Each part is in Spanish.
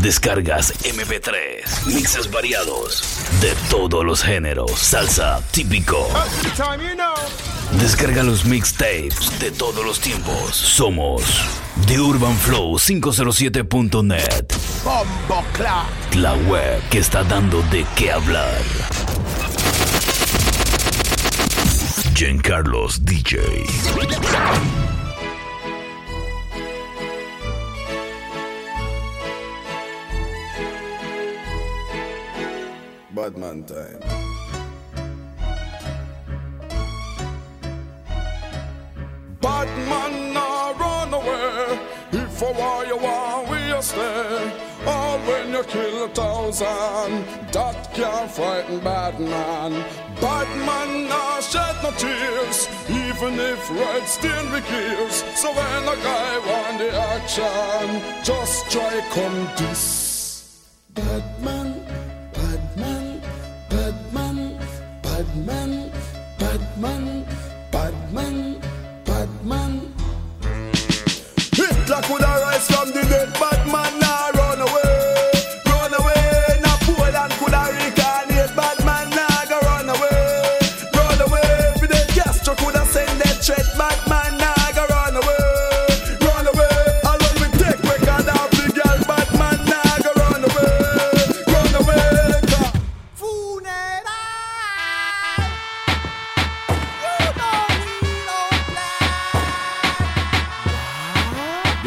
Descargas MP3, mixes variados de todos los géneros, salsa típico. Descarga los mixtapes de todos los tiempos. Somos The Urban Flow 507.net. La web que está dando de qué hablar. Carlos DJ. Badman time. Badman now run away. If a war you want, we stay. All when you kill a thousand, that can't frighten bad man. Bad man now shed no tears, even if red still reveals. So when a guy want the action, just try come this. Bad man, Monday.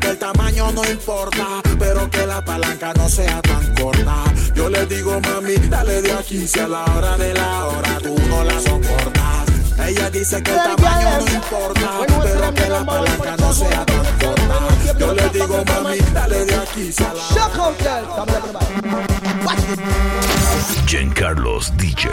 que el tamaño no importa, pero que la palanca no sea tan corta. Yo le digo, mami, dale de aquí si a la hora de la hora tú no la soportas. Ella dice que el tamaño no importa, pero que la palanca no sea tan corta. Yo le digo, mami, dale de aquí si a la hora Shock out, girl. Come here, everybody. Watch this. Carlos DJ.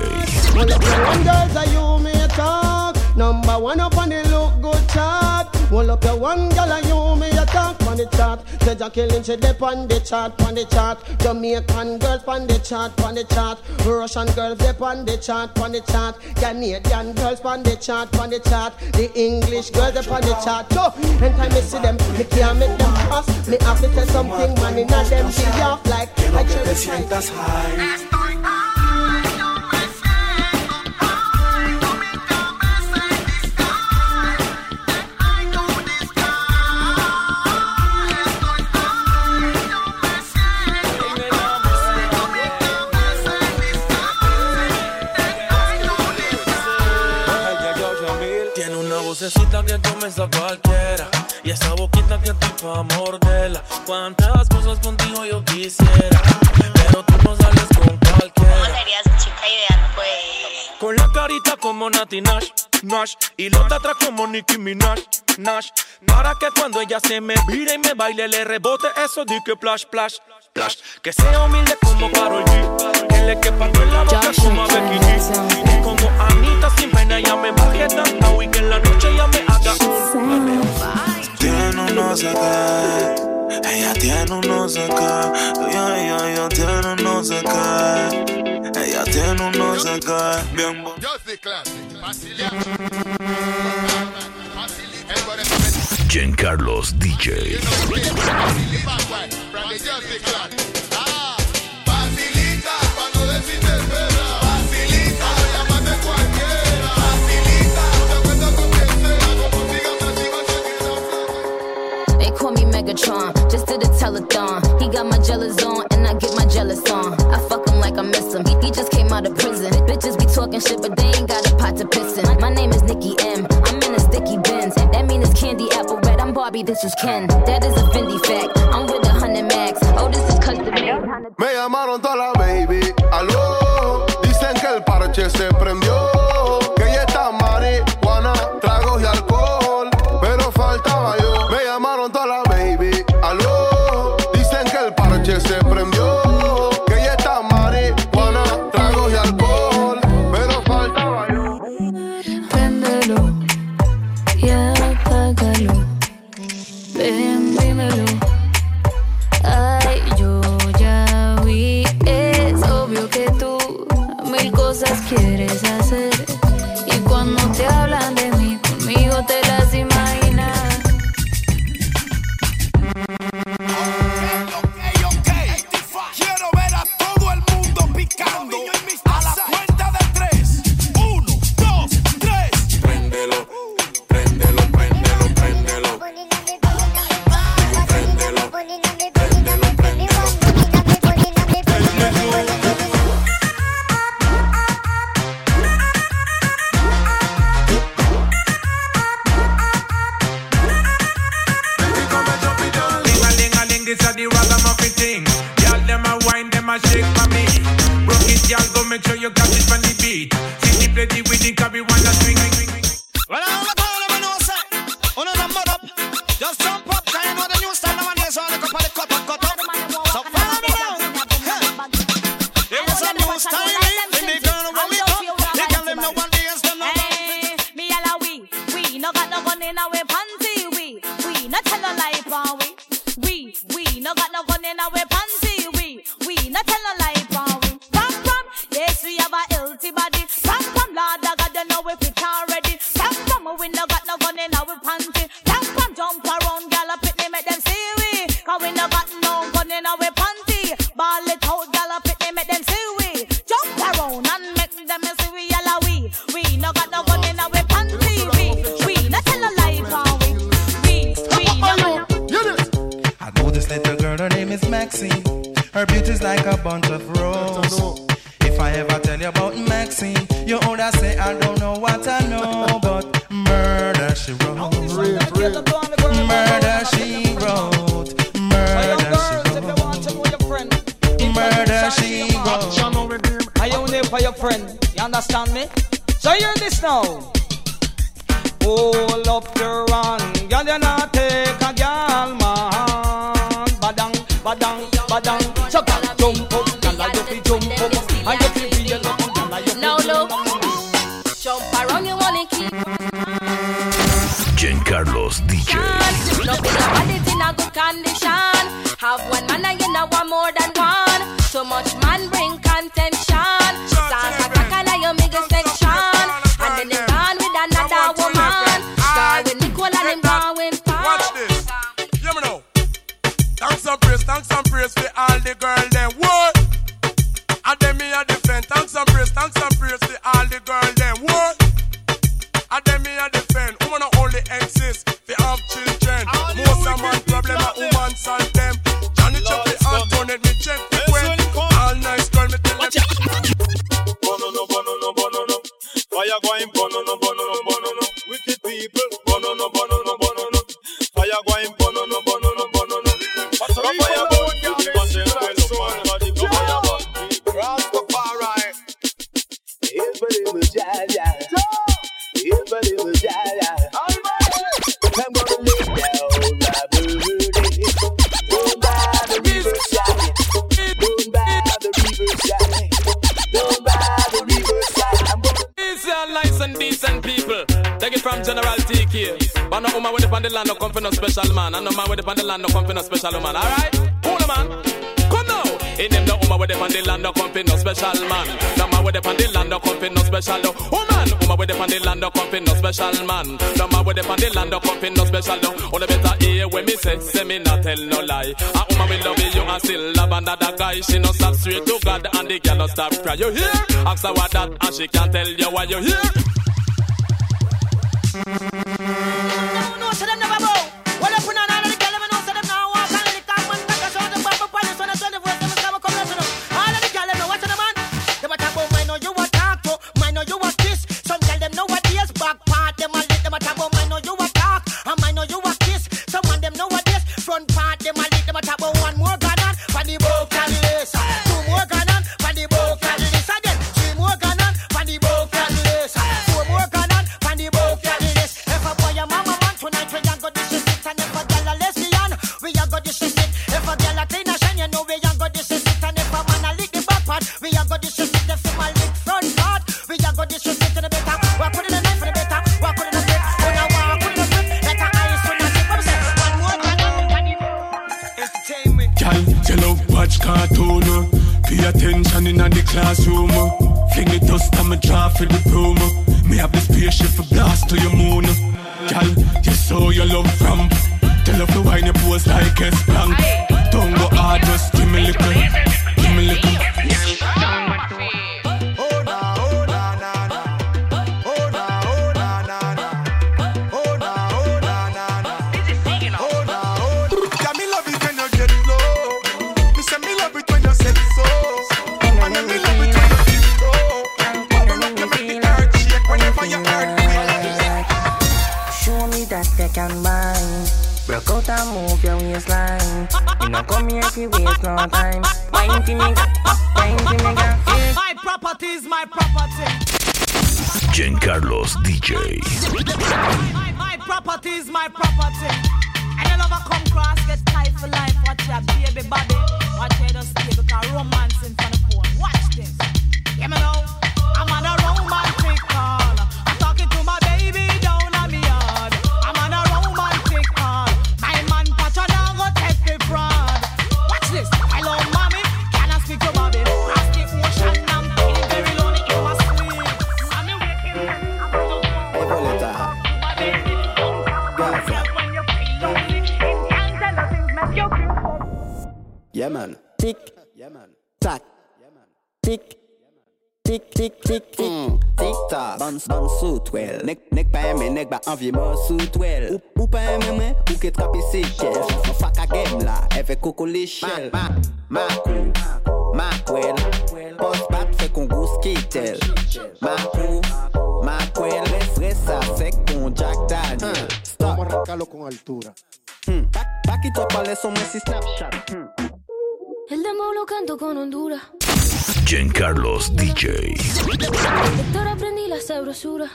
One. Number one up on the look good chart. Well, up your one girl are you may talk on the chart. Said you killing she dip on the chart, on the chart. Jamaican girls on the chart, on the chart. Russian girls dip on the chart, on the chart. Canadian girls on the chart, on the chart. The English girls up on the chart. So, anytime I see them, me can't make them pass. Me have to tell something, man, in a them be off like I te cherry sientas high. Pa' morderla Cuántas cosas contigo yo quisiera Pero tú no sales con cualquiera. Serías chica idea, no puede. Con la carita como Nati Nash, Nash Y los de atrás como Nicki Minaj, Nash. Para que cuando ella se me vire y me baile Le rebote eso de que plash, plash, plash Que sea humilde como Karol G Que le quepa todo en la boca como a Becky G. Y como Anita sin pena ella me baje tanto Y que en la noche ella me haga un no sé qué, ella tiene un no sé qué, ella, ella, ella tiene un no sé qué, ella tiene un no sé qué, bien Carlos DJ. Jumbotron, just did a telethon. He got my jealous on, and I get my jealous on. I fuck him like I miss him. He, he just came out of prison. Bitches be talking shit, but they ain't got a pot to piss in. My name is Nikki M. I'm in a sticky bins. That mean it's candy apple red. I'm Barbie, this is Ken. That is a Fendi fact. I'm with a hundred max. Oh, this is custom Me llamaron toda la baby. Aló. Dicen que el parche se prendió. Hold up your run, girl, you not take a girl man. Badang, badang, badang, So up, jump up, girl, you fi jump up, and you fi real up, girl, you fi Now look, jump around, you wanna keep. Jen Carlos DJ. No, in a in a good condition. Have one man and you know one more than one. Too much man bring contention. Start attack and you make and praise, thanks and praise for all the girl them. What? And then me a defend, thanks and praise, thanks and praise for all the girl them. What? And then me a defend, woman only exist, they have children. Most of man problem, a woman's son. land, no come for no special man. And no man with the on land, no come for no special man. Alright? Cool, man. Come now. In them, no woman with the on land, no come for no special man. No man with the on land, no come for no special woman. Woman with the on land, no come for no special man. No man with the on land, no come for no special no. All the better hear when me say, say me not tell no lie. A woman will love you and still love another guy. She no stop straight to God and the girl no stop cry. You hear? Ask her what that and she can't tell you why you hear. Show them the bubble. Up in that you can mind. Broke out and move your waistline. You know come here if you waste no time. Wine to me, wine to me, girl. My property is my property. Giancarlos DJ. My, my property is my property. And you never come cross, get tight for life. Watch your baby body. Watch your just stay because romance in front of phone. Watch this. Hear me now. I'm on a romantic call. Yaman. Tic. Yaman. Tac. Yaman. Tic. Tic, tic, tic, tic, mm, tic, tac. Bounce, bounce sous toile. Nèk, nèk pa aimé, nèk ba envie moi sous toile. Ou, ou pa aimé moi, ou ke trapi se chel. Oh. Fon fak a game la, eve. Ma, ma, ma, ma, kwel. Bat fe kon gous kitel. Ma, kou, ma, kwel. Res, res sa sek kon Jack Daniel. Hmm. Stop. Con altura. Hmm. Back, back it up, ale son mwen Snapchat. Hmm. El demo lo canto con Honduras. Giancarlos DJ. Doctor aprendí la sabrosura.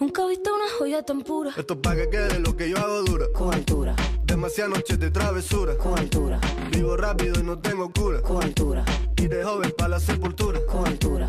Nunca he visto una joya tan pura. Esto es pa' que quede lo que yo hago dura. Con altura. Demasiadas noches de travesura. Con altura. Vivo rápido y no tengo cura. Con altura. Y de joven para la sepultura. Con altura.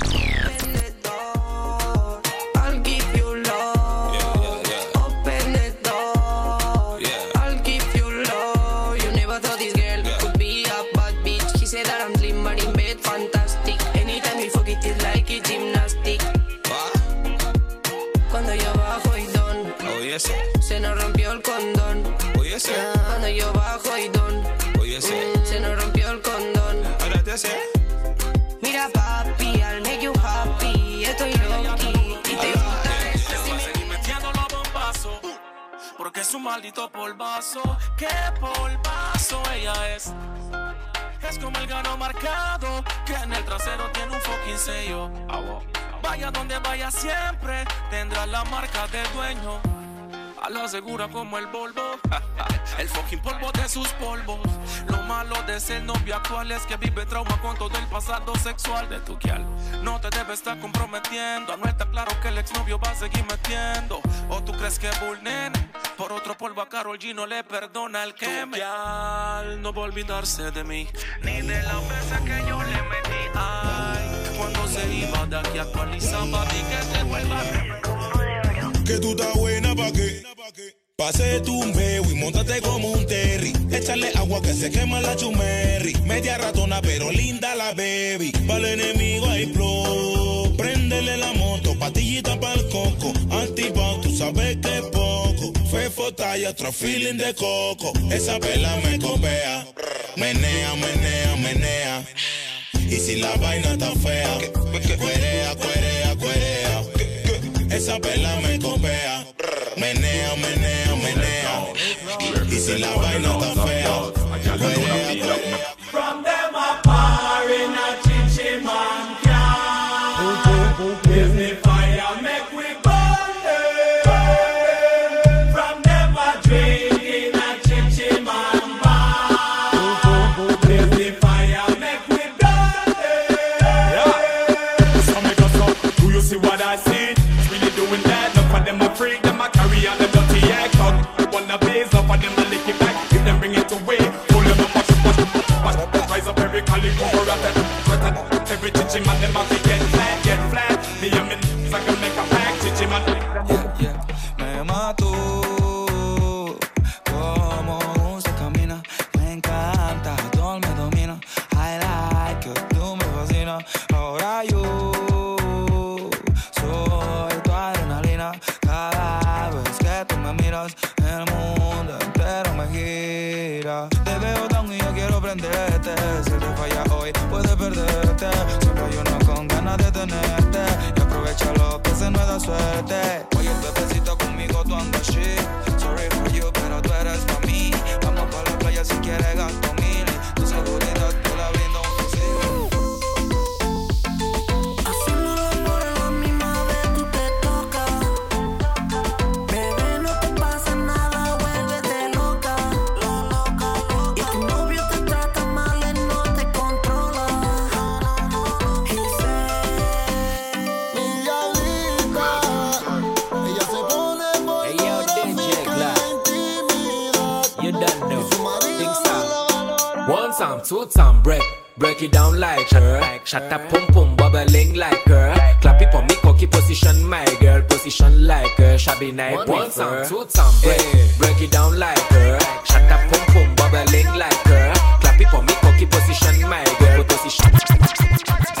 maldito polvazo. ¿Qué polvazo ella es? Es como el gano marcado. Que en el trasero tiene un fucking sello. Vaya donde vaya siempre. Tendrá la marca del dueño. A la segura como el Volvo. El fucking polvo de sus polvos. Lo malo de ser novio actual es que vive trauma con todo el pasado sexual de tu kial. No te debes estar comprometiendo. No está claro que el exnovio va a seguir metiendo. O tú crees que Bull por otro polvo a Carol G no le perdona el que me. No va a olvidarse de mí. Ni de la mesa que yo le metí. Ay, cuando se iba de aquí actualizaba. Di que te vuelva a Que tú estás buena pa' qué. Pase tu un veo y montate como un terry. Échale agua que se quema la chumerri. Media ratona pero linda la baby. Para el enemigo hay flow. Préndele la moto, patillita para el coco. Antipao, tú sabes que es poco. Fefo talla, otro feeling de coco. Esa vela me copea. Menea, menea, menea. Y si la vaina está fea, cuerea, cuerea, cuerea. Esa vela me copea. Menea, menea, menea. Y si la vaina está fea, From heritage in my, in Two time, break. Break it down like her. Shut up, pum pum, bubbling like her. Clap it for me, cocky position, my girl. Position like her. Shabby night, one time, two time, break. Eh, break it down like her. Shut up, pum pum, bubbling like her. Clap it for me, cocky position, my girl. Position.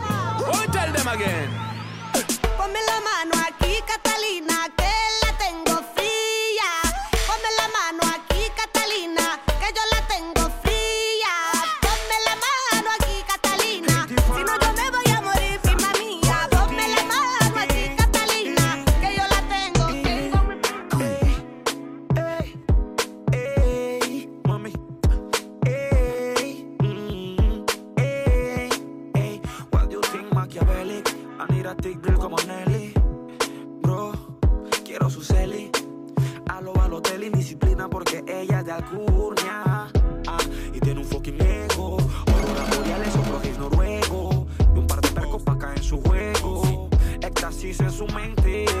Oh, tell them again. Ponme la mano aquí, Catalina, Machiavelli? I need a thick girl como Nelly. Bro, quiero su celi. A lo Balotelli, disciplina porque ella es de Alcurnia. Ah, y tiene un fucking ego. Aurora boreales, otro noruego. Y un par de percos pa' caer en su juego. Éxtasis en su mente.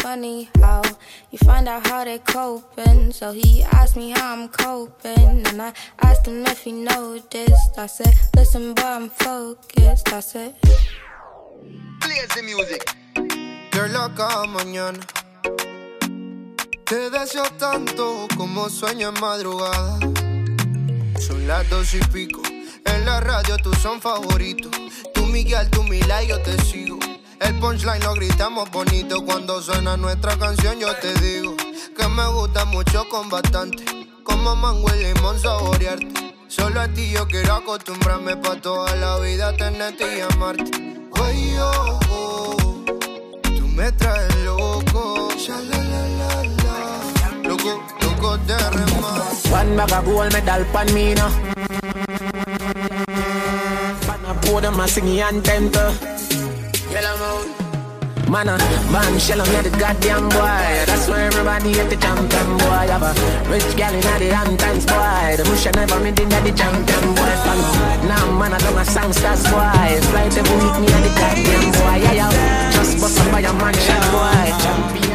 funny how you find out how they're coping. So he asked me how I'm coping, and I asked him if he noticed. I said, Listen, boy, I'm focused. I said, lazy music. Girl, cada mañana te deseo tanto como sueño en madrugada. Son las dos y pico. En la radio tú son favoritos. Tú Miguel, tú Mila yo te sigo. El punchline lo gritamos bonito cuando suena nuestra canción. Yo te digo que me gusta mucho con bastante. Como mango y limón saborearte. Solo a ti yo quiero acostumbrarme pa' toda la vida tenerte y amarte. Ay, oh, tú me traes loco. Sha, la, la, la. Loco, loco de remar. One bag of gold medal pan now. Pan a pour them. Man, a man, shell on the goddamn boy. That's why everybody at the champion boy. Have a rich gal in the Hamptons boy. The bush never made in the champion boy. Now man, I don't a songsters boy. Flight every week me at the goddamn boy. Yeah, yeah. Just bust up by a mansion boy. Champion.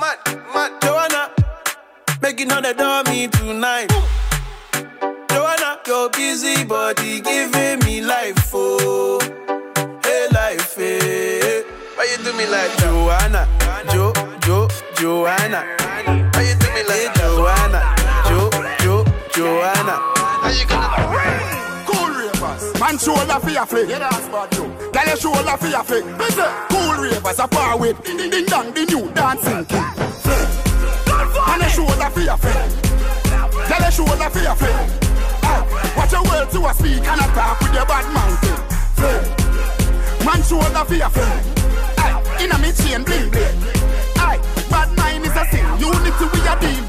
Mad, mad. Joanna, making all the dummy tonight. Joanna, your busy body giving me life, oh, hey life, hey. Why you do me like Joanna, Jo, Jo, Joanna? Why you do me like Joanna, Jo, Jo, Joanna? How you gonna Cool ravers, man flick. Yeah, that's bad you. Your shoulder for your. Listen, cool ravers are far with ding ding ding dong, the new dancing king. Flick. Man a shoulder for your flick. Tell your shoulder for your. Ah, Watch your words to a speak and a talk with your bad mountain. Man shoulder for your flick. Aye, inna me chain bling bling. Aye, bad is a sin. Unity we a deal.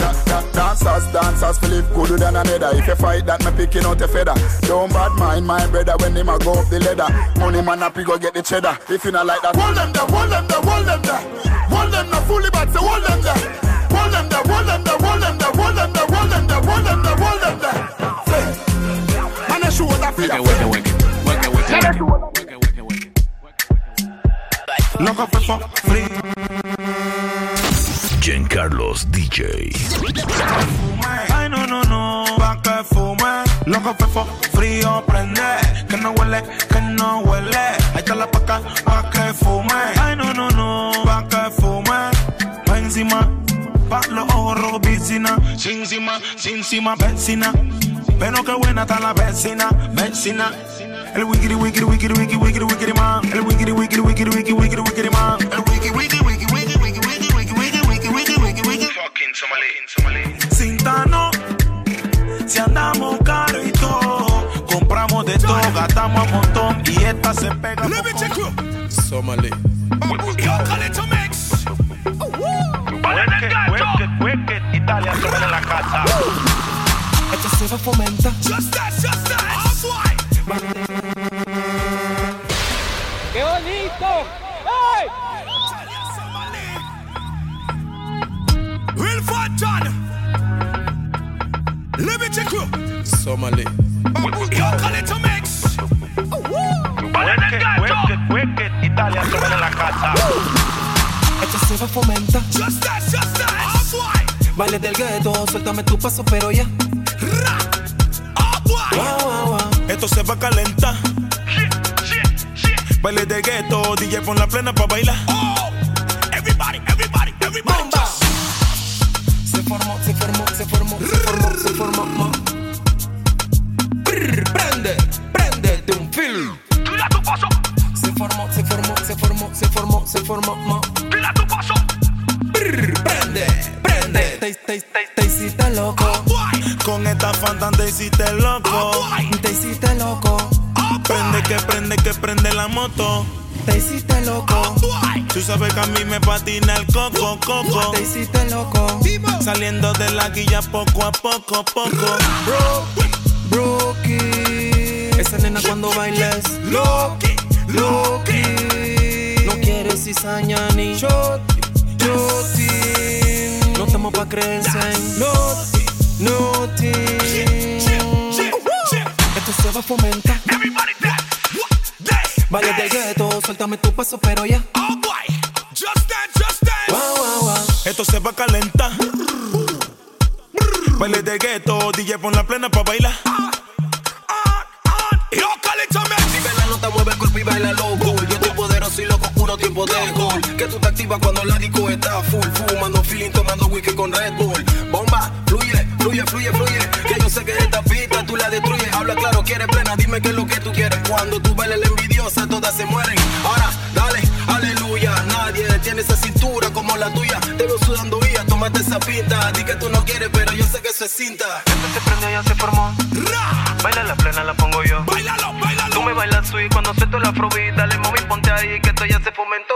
Dancers, dancers, Philip gooder than another. If you fight that, me picking out a feather. Don't bad mind my brother when him a go up the ladder. Money man up, go get the cheddar. If you not like that, Hold them there, hold them there, hold them there. Hold them there, fully bad, so hold them there. Hold them there, hold them there, hold them there, hold them there, hold them there, hold them there, hold them there. Say, man, a shoulder for your friend. Tell a shoulder. Loco for for free. Giancarlos DJ. Ay, no, no, no, pa' que fume. Loco fefo, frío, prende. Que no huele, que no huele. Ahí está la paca, pa' que fume. Ay, no, no, no, pa' que fume. Pa' encima, pa' los ojos rojos, piscina. Sin encima, sin encima, vecina. Pero qué buena está la vecina, vecina. El wikiri, wikiri, wikiri, wikiri, wikiri, wikiri, man. El wikiri, wikiri, wikiri, wikiri, wikiri, wikiri, man. Del gueto, suéltame tu paso, pero ya. Wow, wow, wow. Esto se va a calentar. Baile de gueto, DJ pon la plena pa' bailar. Sabes que a mí me patina el coco, coco. Te hiciste loco. Saliendo de la guilla poco a poco, poco. Bro, Brookie. Esa nena cuando bailes. Loki, Loki. No quieres cizaña ni shot. No estamos pa' creerse en Noti, Noti. Esto se va a fomentar. Vale del gueto, suéltame tu paso, pero ya. Wow, wow, wow. Esto se va a calentar. Baile de gueto, DJ pon la plena pa' bailar. Si la nota mueve el cuerpo y baila loco. Yo estoy poderoso y loco, puro tiempo de gol. Que tú te activas cuando esa pinta. Di que tú no quieres, pero yo sé que eso es cinta. Esto se prendió, ya se formó. Baila la plena, la pongo yo. Bailalo, bailalo. Tú me bailas sweet cuando suelto la afrobeat. Dale, mami, ponte ahí que esto ya se fomentó.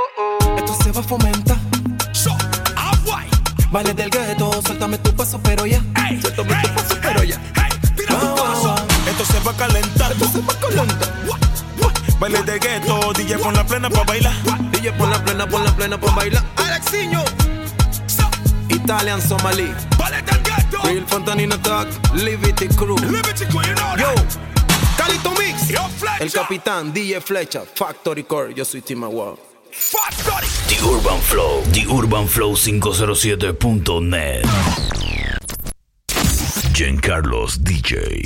Esto se va a fomentar. Vale del gueto, suéltame tu paso, pero ya. Suéltame tu paso, pero ya. Wow, wow, wow. Esto se va a calentar. Esto se va a calentar. Baile de gueto, DJ pon la plena pa' bailar. DJ pon la plena, pon la plena, pon bailar. Alexiño. Italian Somali. Real Fontanino Attack. Liberty Crew. Yo. Calito Mix. El capitán DJ Flecha. Factory Core. Yo soy Tim Award. The Urban Flow, The Urban Flow 507.net. Giancarlos DJ.